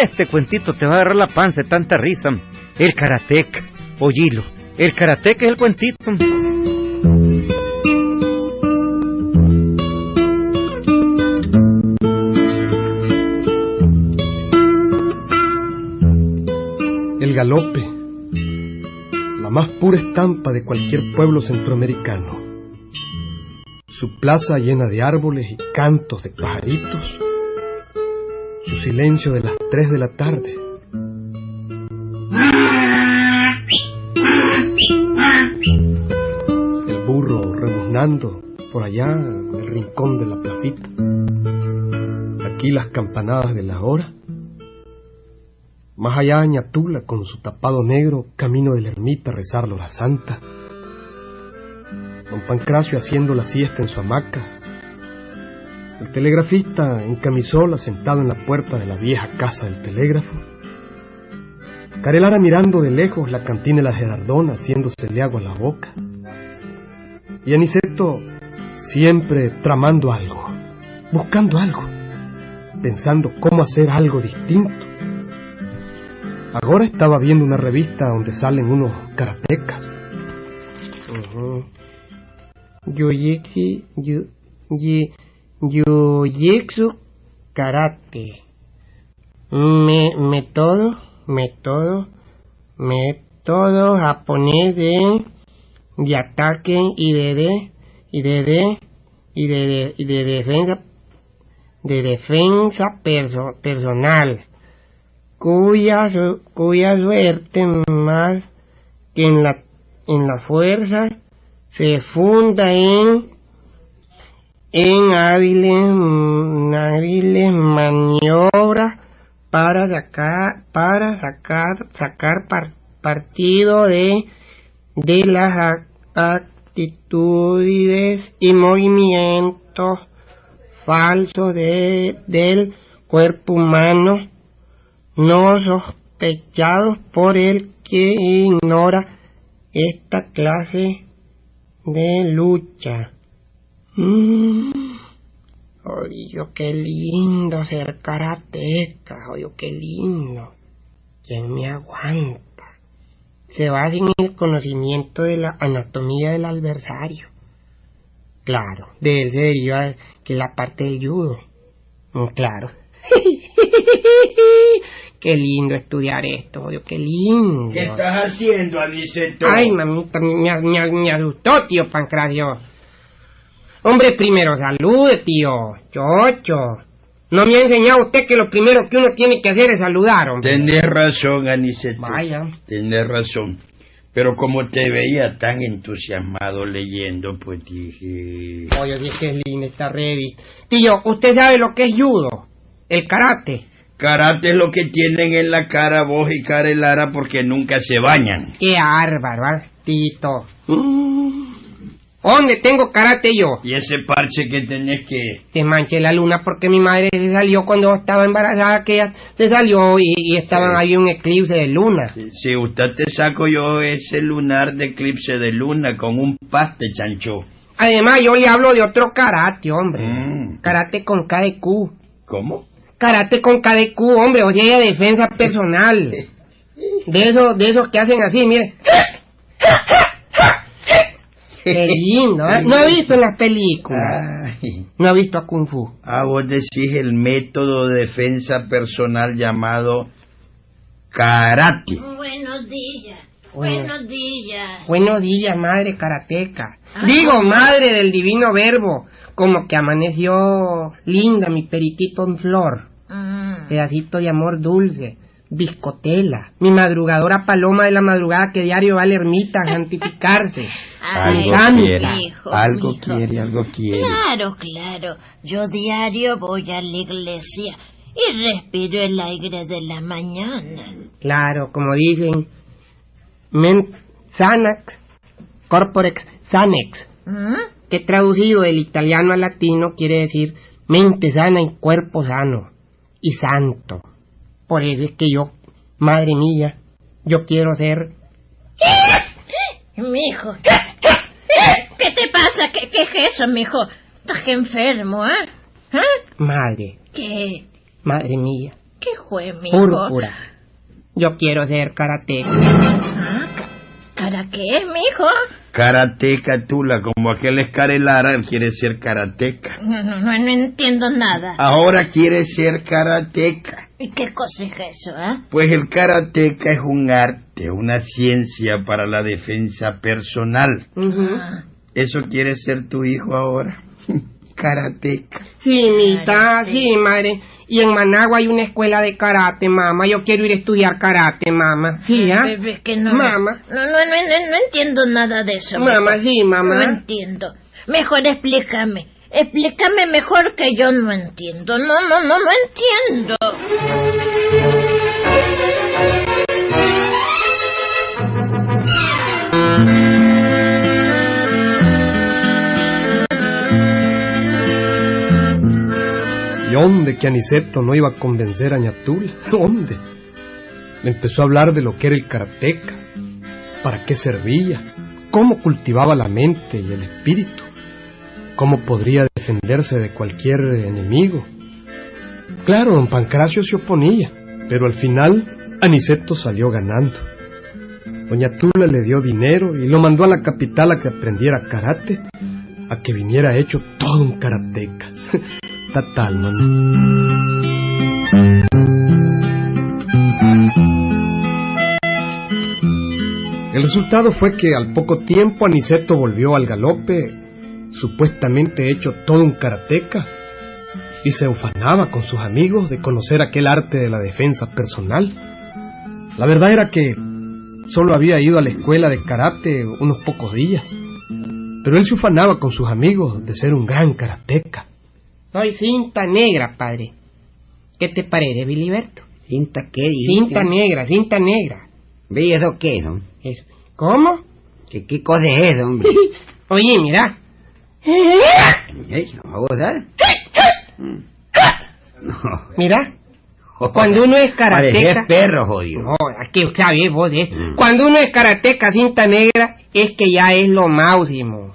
Este cuentito te va a agarrar la panza de tanta risa. El karatec, oílo. El karatec es el cuentito. El galope, la más pura estampa de cualquier pueblo centroamericano. Su plaza llena de árboles y cantos de pajaritos. Su silencio de las tres de la tarde. El burro rebuznando por allá en el rincón de la placita. Aquí las campanadas de la hora. Más allá Ñatula con su tapado negro, camino de la ermita a rezar la santa. Don Pancracio haciendo la siesta en su hamaca. El telegrafista en camisola sentado en la puerta de la vieja casa del telégrafo. Carelara mirando de lejos la cantina de la Gerardona haciéndosele agua a la boca. Y Aniceto siempre tramando algo, buscando algo, pensando cómo hacer algo distinto. Ahora estaba viendo una revista donde salen unos karatecas. Yoyexi, yo, ye, yoyexu karate. Me, método, método, método japonés de, de ataque y de, de y de, de y de, de, defensa de defensa perso, personal cuya suerte más que en la, en la fuerza se funda en en hábiles, maniobras para sacar para sacar sacar par- partido de las ac- actitudes y movimientos falsos de, del cuerpo humano no sospechados por el que ignora esta clase de lucha. Mm. Oye, qué lindo ser karateca, oye, qué lindo. ¿Quién me aguanta? Se basa en el conocimiento de la anatomía del adversario. Claro, de él se deriva que la parte del judo. Mm, Claro. qué lindo estudiar esto, oye, qué lindo. ¿Qué estás haciendo, Aniceto? Ay, mamita, me, me, me asustó, tío Pancracio. Hombre, primero salude, tío. Chocho. No me ha enseñado usted que lo primero que uno tiene que hacer es saludar, hombre. Tenés razón, Aniceto. Vaya. Tenés razón. Pero como te veía tan entusiasmado leyendo, pues dije... Oye, dije que es linda esta revista. Tío, ¿usted sabe lo que es judo? El karate. Karate es lo que tienen en la cara vos y Carelara porque nunca se bañan. Qué bárbaro. Tito. ¿Dónde tengo karate yo? Y ese parche que tenés que... Te manché la luna porque mi madre se salió cuando estaba embarazada, que ella se salió y, y estaba ahí un eclipse de luna. Si usted te saco yo ese lunar de eclipse de luna con un paste chancho. Además, yo le hablo de otro karate, hombre. Mm. Karate con KDQ. ¿Cómo? Karate con KDQ, hombre, o sea, de defensa personal. De esos, de esos que hacen así, mire. Qué lindo, ¿eh? No ha visto en las películas. Ay. No ha visto a Kung Fu. Ah, vos decís el método de defensa personal llamado karate. Buenos días. Bueno. Buenos días. Buenos días, madre karateca. Ah, Digo, madre del divino verbo. Como que amaneció linda mi periquito en flor. Mm. pedacito de amor dulce, biscotela, mi madrugadora paloma de la madrugada que diario va a la ermita a santificarse. Ay, Algo quiere, hijo, algo mijo. quiere, algo quiere. Claro, claro. Yo diario voy a la iglesia y respiro el aire de la mañana. Claro, como dicen, men sanax, corporex sanex, ¿Mm? que traducido del italiano al latino quiere decir mente sana y cuerpo sano y santo. Por eso es que yo, madre mía, yo quiero ser Mijo. ¿Qué te pasa? ¿Qué, qué es eso, mijo? Estás enfermo, ¿eh? ¿Ah? madre. ¿Qué? Madre mía. ¿Qué fue, mijo? Púrpura. Yo quiero ser karateca. Ah, ca- ¿Para qué, mijo? Karateca tula, como aquel escarelara quiere ser karateca. No, no, no, no entiendo nada. Ahora quiere ser karateca. ¿Y qué cosa es eso, eh? Pues el karateca es un arte, una ciencia para la defensa personal. Ah, ¿Eso quiere ser tu hijo ahora? karateca. Sí, mita, sí, madre. Y en Managua hay una escuela de karate, mamá. Yo quiero ir a estudiar karate, mamá. Sí, ¿ah? bebé, es que no, Mamá. No, no, no, no, no entiendo nada de eso. Mamá, sí, mamá. No entiendo. Mejor explícame. Explícame mejor que yo no entiendo. No, no, no, no entiendo. ¿Y dónde que Aniceto no iba a convencer a Ñatula? ¿Dónde? Le empezó a hablar de lo que era el karateca, para qué servía, cómo cultivaba la mente y el espíritu, cómo podría defenderse de cualquier enemigo. Claro, don Pancracio se oponía, pero al final Aniceto salió ganando. Doña Tula le dio dinero y lo mandó a la capital a que aprendiera karate, a que viniera hecho todo un karateca. Tatal, man. El resultado fue que al poco tiempo Aniceto volvió al galope, supuestamente hecho todo un karateca, y se ufanaba con sus amigos de conocer aquel arte de la defensa personal. La verdad era que solo había ido a la escuela de karate unos pocos días, pero él se ufanaba con sus amigos de ser un gran karateca. Soy cinta negra, padre. ¿Qué te parece, Biliberto? ¿Cinta qué? dice? Cinta negra, cinta negra. ¿Ve y eso qué, don? Eso. ¿Cómo? ¿Qué, qué cosa es eso, hombre? Oye, mira. Mira. Cuando uno es karateca... perro, jodido. No, aquí sabes vos, eh. Mm. Cuando uno es karateca cinta negra, es que ya es lo máximo.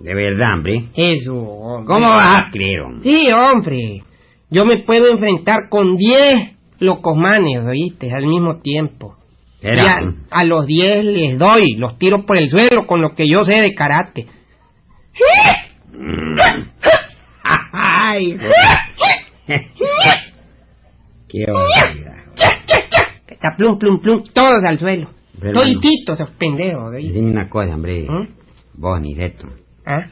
De verdad, hombre. Eso, hombre. ¿Cómo vas a creer, hombre? Sí, hombre. Yo me puedo enfrentar con 10 locosmanes, ¿oíste? Al mismo tiempo. Y a, a los 10 les doy, los tiro por el suelo con lo que yo sé de karate. Ay, Qué barbaridad. Está plum, plum, plum, todos al suelo. Pero Todititos, esos pendejos, ¿oíste? Dime una cosa, hombre. ¿Mm? Vos, Niceto. ¿Ah?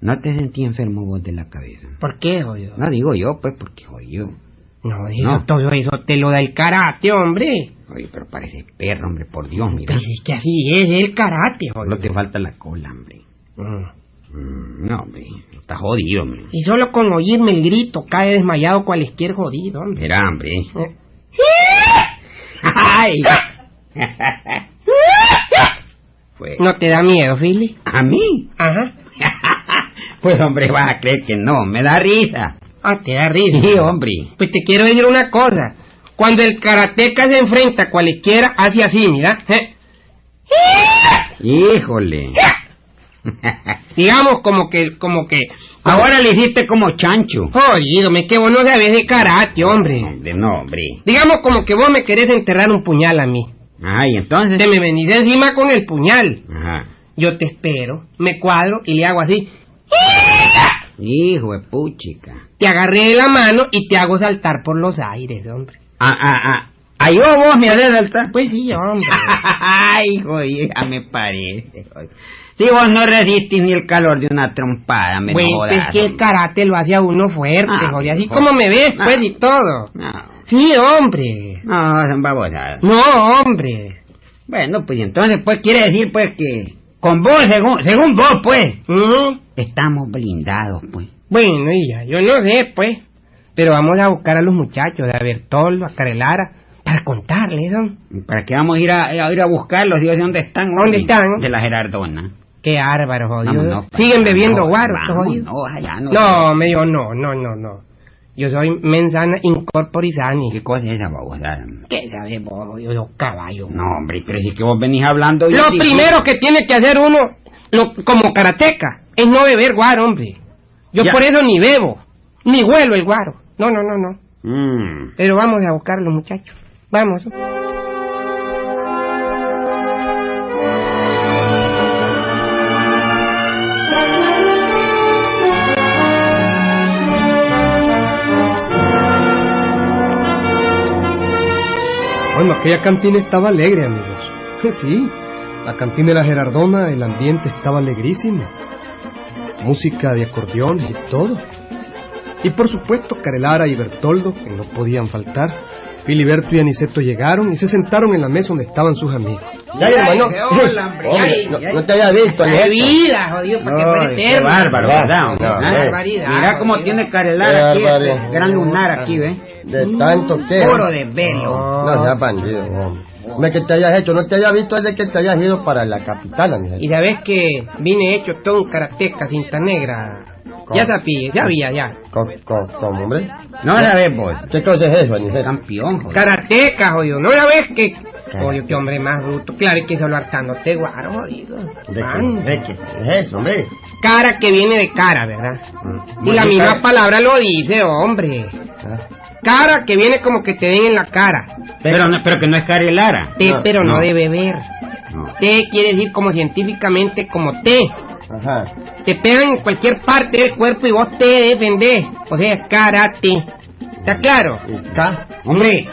¿No te sentí enfermo vos de la cabeza? ¿Por qué, jodido? No digo yo, pues, porque jodido. No, eso, No. todo eso te lo da el karate, hombre. Oye, pero parece perro, hombre, por Dios, mira. Pero es que así es el karate, jodido. te falta la cola, hombre. Mm. Mm, no, hombre, está jodido, hombre. Y solo con oírme el grito cae desmayado cualquier jodido, hombre. Mira, hombre. ¡Ay! Pues, ¿No te da miedo, Philly? ¿A mí? Ajá. Pues, hombre, vas a creer que no, me da risa. Ah, te da risa. Sí, hombre. Pues te quiero decir una cosa. Cuando el karateca se enfrenta a cualquiera, hace así, mira. Híjole. Digamos como que, como que... Ahora le hiciste como chancho. Me que vos no sabés de karate, hombre. Hombre, no, hombre. Digamos como que vos me querés enterrar un puñal a mí. Ay, entonces. Te me venís encima con el puñal. Ajá. Yo te espero, me cuadro y le hago así. Hijo de puchica. Te agarré de la mano y te hago saltar por los aires, hombre. Ah, ah, ah. Ay, vos, vos me haces saltar. Pues sí, hombre. Ay, joder, ya me parece. joder. Si vos no resistís ni el calor de una trompada, me Pues no jodas, es que el karate lo hace a uno fuerte, Ah, joder. Así joder. como me ves, Ah. pues, y todo. No, Sí, hombre. no, son babosadas. No, hombre. Bueno, pues entonces, pues quiere decir, pues, que con vos, según, según vos, pues, Ujú. estamos blindados, pues. Bueno, y ya, yo no sé, pues. Pero vamos a buscar a los muchachos, a Bertoldo, a Carelara, para contarles, ¿no? ¿Para qué vamos a ir a, a ir a buscarlos? Dios, ¿de dónde están? ¿Dónde están? De la Gerardona. Qué árbaro, jodido. Vámonos, Siguen bebiendo guaro, jodidos. no. No, me dijo, no, no, no, no. Yo soy mensana incorpori sani. ¿Qué cosa es esa babosada? ¿Qué sabes vos, jodido, los caballos? No, hombre, pero si es que vos venís hablando... yo Lo digo- primero que tiene que hacer uno, lo, como karateca, es no beber guaro, hombre. Yo Ya. por eso ni bebo, ni huelo el guaro. No, no, no, no. Mm. Pero vamos a buscarlo, muchachos. Vamos. Bueno, aquella cantina estaba alegre, amigos. Sí, la cantina de la Gerardona, el ambiente estaba alegrísimo. Música de acordeones y todo. Y por supuesto, Carelara y Bertoldo, que no podían faltar. Filiberto y Aniceto llegaron y se sentaron en la mesa donde estaban sus amigos. Ya, hermano. Hombre, no- no, te haya visto, ¡Qué vida, jodido! ¿Para qué No, qué eterno? bárbaro, ¿verdad? No, no. barbaridad, Mira cómo jodido. tiene Carelar aquí, este gran lunar aquí, ¿ves? De tanto que. Oro de velo. No, ya bandido, hombre. Hombre, que te hayas hecho, no te haya visto desde que te hayas ido para la capital, Ángel. Y sabes que vine hecho todo un karateca cinta negra. Ya sabía, ya había, ya. ¿Cómo, cómo, cómo, hombre? No la ves vos. ¿Qué cosa es eso, Anicet? Campeón, joder. Karateca, jodido. ¿No la ves que...? Oye, qué hombre más bruto. Claro que solo hartándote, guaro, jodido. ¿De Man. qué, de qué es eso, hombre? Cara que viene de cara, ¿verdad? Y la misma cara- palabra lo dice, hombre. Ah, Cara que viene como que te den en la cara. Pero, no- pero que no es Carelara. Té, No, pero no. no. de beber. Té quiere decir como científicamente como té. Ajá. Te pegan en cualquier parte del cuerpo y vos te defendés. O sea, karate. ¿Está claro? ¿Y K? Hombre,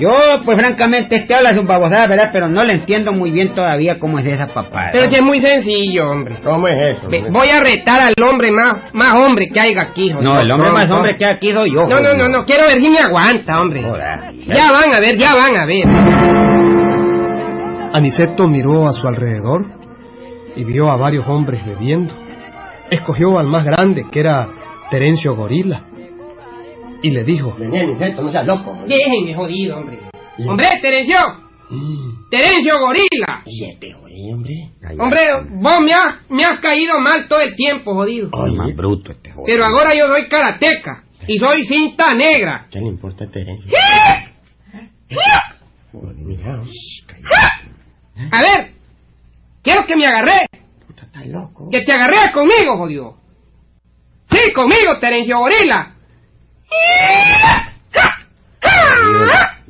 yo, pues francamente, este habla sus babosadas, ¿verdad? Pero no le entiendo muy bien todavía cómo es esa papada. Pero si es muy sencillo, hombre. ¿Cómo es eso? Hombre? Voy a retar al hombre más, más hombre que haya aquí, joder. No, el hombre No, más no. hombre que aquí soy yo. No, no, no, no, quiero ver si me aguanta, hombre. Joder. Ya van a ver, ya van a ver. Aniceto miró a su alrededor y vio a varios hombres bebiendo. Escogió al más grande, que era Terencio Gorila, y le dijo, Vení, Anicet, no seas loco. hombre. Déjenme jodido, hombre. Sí. Hombre, Terencio. Terencio Gorila. Y este, güey, hombre. Ay, Hombre, ay, vos me has, me has caído mal todo el tiempo, jodido. ay, más bruto este joder. Pero ahora yo soy karateca y soy cinta negra. ¿Qué le importa a Terencio? Joder, Mira, A ver, quiero que me agarré. puta, estás loco. Que te agarré conmigo, jodido. Sí, conmigo, Terencio Gorila.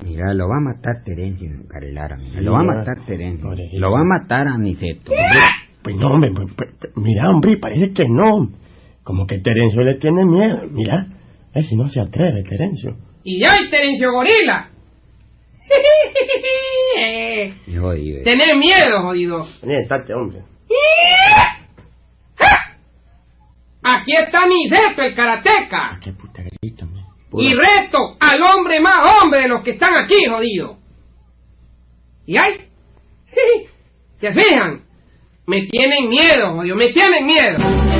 Mira, lo va a matar Terencio Carelara. Mira, lo va a matar Terencio. Lo va a matar Aniceto. Pues no, hombre, pues, pues, pues, mira, hombre, parece que no. Como que Terencio le tiene miedo. Mira, a ver si no se atreve, Terencio. Y ya Terencio Gorila. Jodido. Tener miedo, jodido. Estate, hombre. Aquí está Niceto, el karateca. Qué puta hombre. Y reto al hombre más hombre de los que están aquí, jodido. ¿Y ay? ¿Se fijan? Me tienen miedo, jodido, me tienen miedo.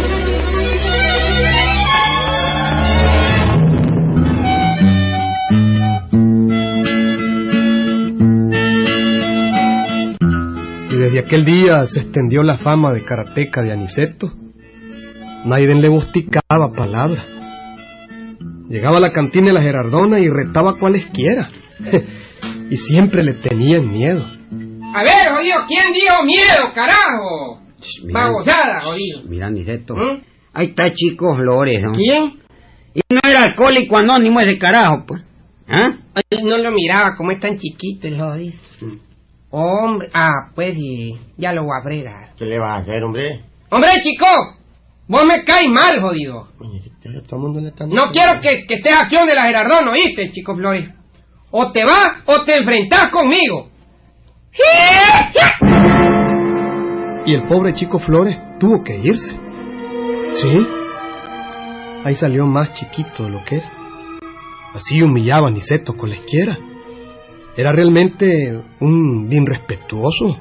Desde aquel día se extendió la fama de karateca de Aniceto. Naiden le busticaba palabra. Llegaba a la cantina de la Gerardona y retaba cualesquiera. y siempre le tenían miedo. A ver, jodido, ¿quién dijo miedo, carajo? Babosada, jodido. mira Aniceto. ¿Mm? Ahí está Chico Flores, ¿no? ¿Quién? Y no era alcohólico anónimo ese carajo, pues. ¿Ah? Ay, no lo miraba, como es tan chiquito el jodido. Hombre, ah, pues sí, ya lo voy a fregar. ¿Qué le vas a hacer, hombre? Hombre, chico, vos me caes mal, jodido. Oye, todo el mundo le está... No quiero que, que estés acción de la Gerardón, ¿oíste, chico Flores? O te vas o te enfrentás conmigo. Y el pobre chico Flores tuvo que irse. Sí. Ahí salió más chiquito de lo que era. Así humillaba a Niceto cualesquiera. Era realmente un irrespetuoso.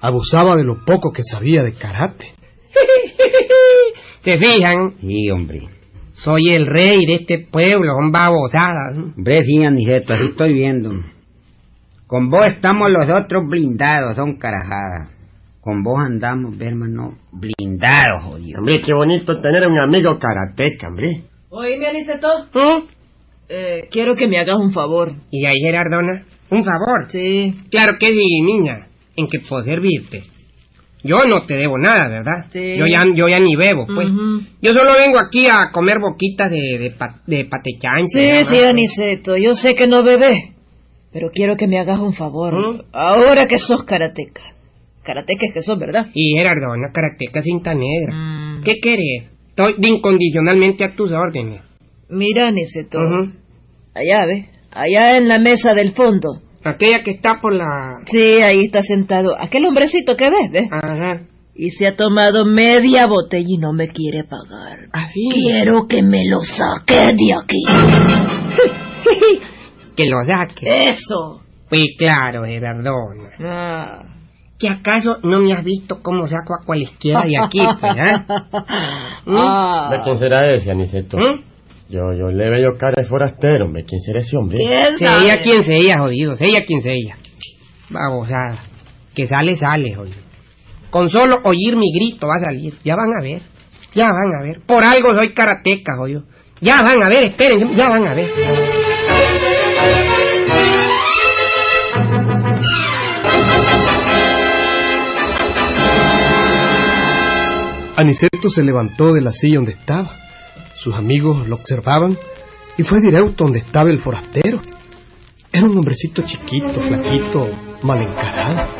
Abusaba de lo poco que sabía de karate. ¿Se fijan? Sí, hombre. Soy el rey de este pueblo, son babosadas. Hombre, sí, Aniceto, así estoy viendo. Con vos estamos los otros blindados, son carajadas. Con vos andamos, hermano, blindados, jodido. Hombre, qué bonito tener un amigo karateca, hombre. Oíme, Aniceto, ¿Mm? Eh, quiero que me hagas un favor. Y ahí, Gerardona, un favor. Sí. Claro que sí, niña. ¿En qué puedo servirte? Yo no te debo nada, ¿verdad? Sí. Yo ya, yo ya ni bebo, pues. Yo solo vengo aquí a comer boquitas de, de, pa- de. Sí, nada sí, más. Aniceto, yo sé que no bebés, pero quiero que me hagas un favor. ¿Mm? Ahora que sos karateca. Karateca es que sos, ¿verdad? Y Gerardona, karateca cinta negra. Mm. ¿Qué querés? Estoy incondicionalmente a tus órdenes. Mira, Aniceto, Ujú. allá, ¿ves? Allá en la mesa del fondo. Aquella que está por la... Sí, ahí está sentado aquel hombrecito que ves, ¿ves? Ajá. Y se ha tomado media botella y no me quiere pagar. Así. Quiero que me lo saques de aquí. Que lo saque. Eso. Pues claro, Gerardona. Ah. ¿Que acaso no me has visto cómo saco a cualquiera de aquí, pues, eh? Ah. ¿De quién será ese, Aniceto? ¿Mm? Yo, yo le veo cara de forastero, hombre. ¿Quién será ese hombre? ¿Quién Se sabe? ella quien se ella, jodido. Se ella quien se ella. Babosada. Que sale, sale, jodido. Con solo oír mi grito va a salir. Ya van a ver. Ya van a ver. Por algo soy karateca, jodido. Ya van a ver, esperen, ya van a ver. Aniceto se levantó de la silla donde estaba. Sus amigos lo observaban y fue directo donde estaba el forastero. Era un hombrecito chiquito, flaquito, mal encarado.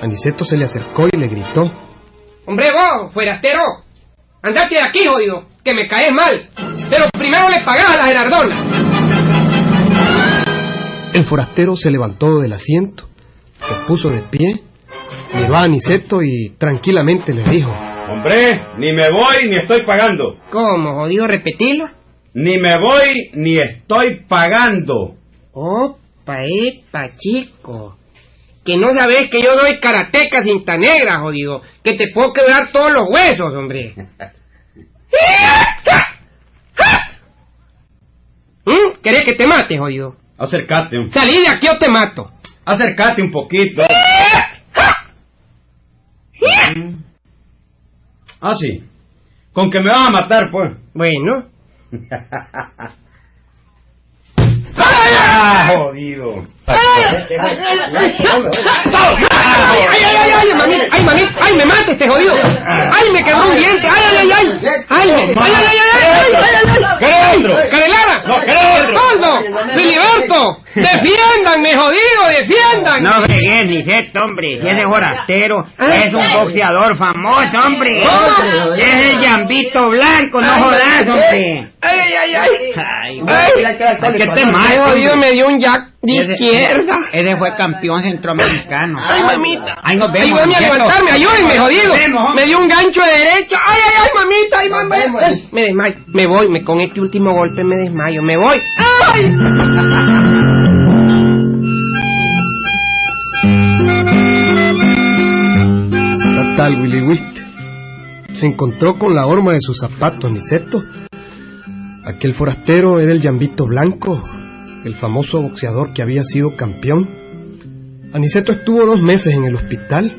Aniceto se le acercó y le gritó. Hombre, vos, fuerastero. Andate de aquí, jodido, que me caes mal. Pero primero le pagás a la Gerardona. El forastero se levantó del asiento, se puso de pie, miró a Aniceto y tranquilamente le dijo. Hombre, ni me voy ni estoy pagando. ¿Cómo, jodido, repetirlo? Ni me voy ni estoy pagando. Opa, epa, chico. Que no sabes que yo doy karateca cinta negra, jodido. Que te puedo quebrar todos los huesos, hombre. ¿Mm? ¿Querés que te mate, jodido? Acércate, un- Salí de aquí o te mato. acércate un poquito. Ah, sí. Con que me vas a matar, pues. Bueno. ¡Ah, jodido! ¡Ay, ay, ay, ay, mami! ¡Ay, mami! ¡Ay, me mata este jodido! ¡Ay, me quebró un diente! ¡Ay, ay, ay, ay! ¡Ay, ay, ay, ay, ay, ay, ay, ay, ay! ¡Carelandro! ¡Carelara! No. ¡Osvaldo! ¡Filiberto! ¡Defiéndanme, jodido! ¡Defiendan! No fregues, Niceto, hombre. Si ese forastero es un boxeador famoso, hombre. ¿Cómo? Es el Llambito Blanco, no jodas, hombre. ¡Ay, ay, ay! Ay, ¡Ay! ¿por qué te ¡Ay, jodido! Me dio un jack de Ese- izquierda. Ese fue campeón centroamericano. ¡Ay, mamita! Ahí nos vemos. Ayúdame a levantarme, ayúdenme, jodido. Me dio un gancho de derecha. ¡Ay, ay, ay, mamita! ¡Ay, mamita! Me desmayo. Me voy, me, con este último golpe me desmayo. Me voy. ¡Ay! Tal Willy Witt se encontró con la horma de sus zapatos, Niceto. Aquel forastero era el Llambito Blanco, el famoso boxeador que había sido campeón. Aniceto estuvo dos meses en el hospital,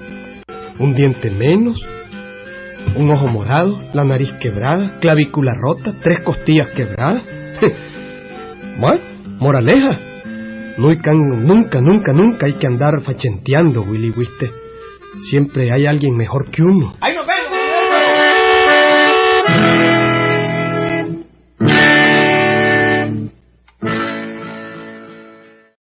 un diente menos, un ojo morado, la nariz quebrada, clavícula rota, tres costillas quebradas. bueno, moraleja. Nunca, nunca, nunca, nunca hay que andar fachenteando, Willy Wiste. Siempre hay alguien mejor que uno. ¡Ahí nos vemos!